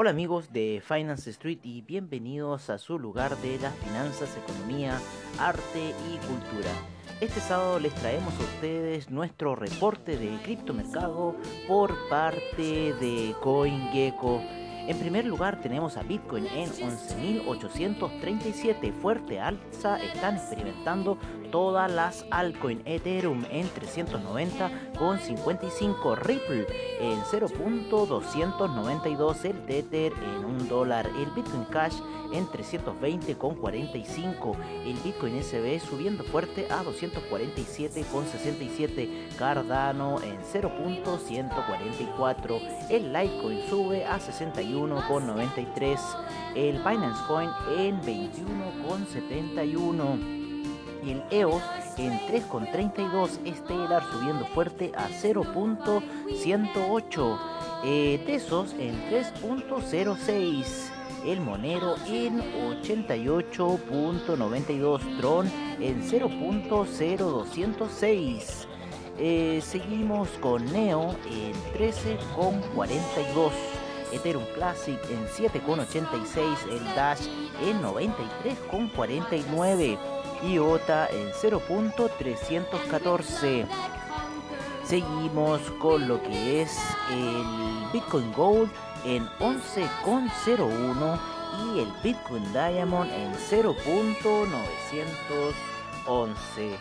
Hola amigos de Finance Street y bienvenidos a su lugar de las finanzas, economía, arte y cultura. Este sábado les traemos a ustedes nuestro reporte de criptomercado por parte de CoinGecko. En primer lugar tenemos a Bitcoin en 11.837, fuerte alza, están experimentando todas las altcoins, Ethereum en 390 con 55, Ripple en 0.292, el Tether en 1 dólar, el Bitcoin Cash en 320 con 45, el Bitcoin SB subiendo fuerte a 247 con 67, Cardano en 0.144, el Litecoin sube a 61 con 93 el Binance Coin en 21,71. El EOS en 3,32. Stellar subiendo fuerte a 0.108. Eh, Tesos en 3.06. El Monero en 88.92. Tron en 0.0206. Eh, seguimos con Neo en 13,42. Ethereum Classic en 7,86, el Dash en 93,49 y OTA en 0.314. Seguimos con lo que es el Bitcoin Gold en 11,01 y el Bitcoin Diamond en 0.911.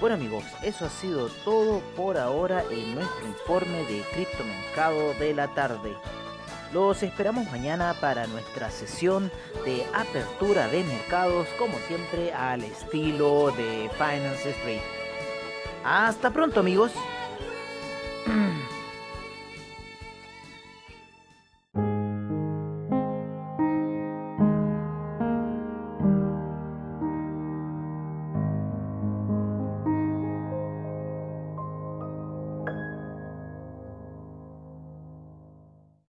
Bueno amigos, eso ha sido todo por ahora en nuestro informe de criptomercado de la tarde. Los esperamos mañana para nuestra sesión de apertura de mercados, como siempre al estilo de Finance Street. Hasta pronto amigos.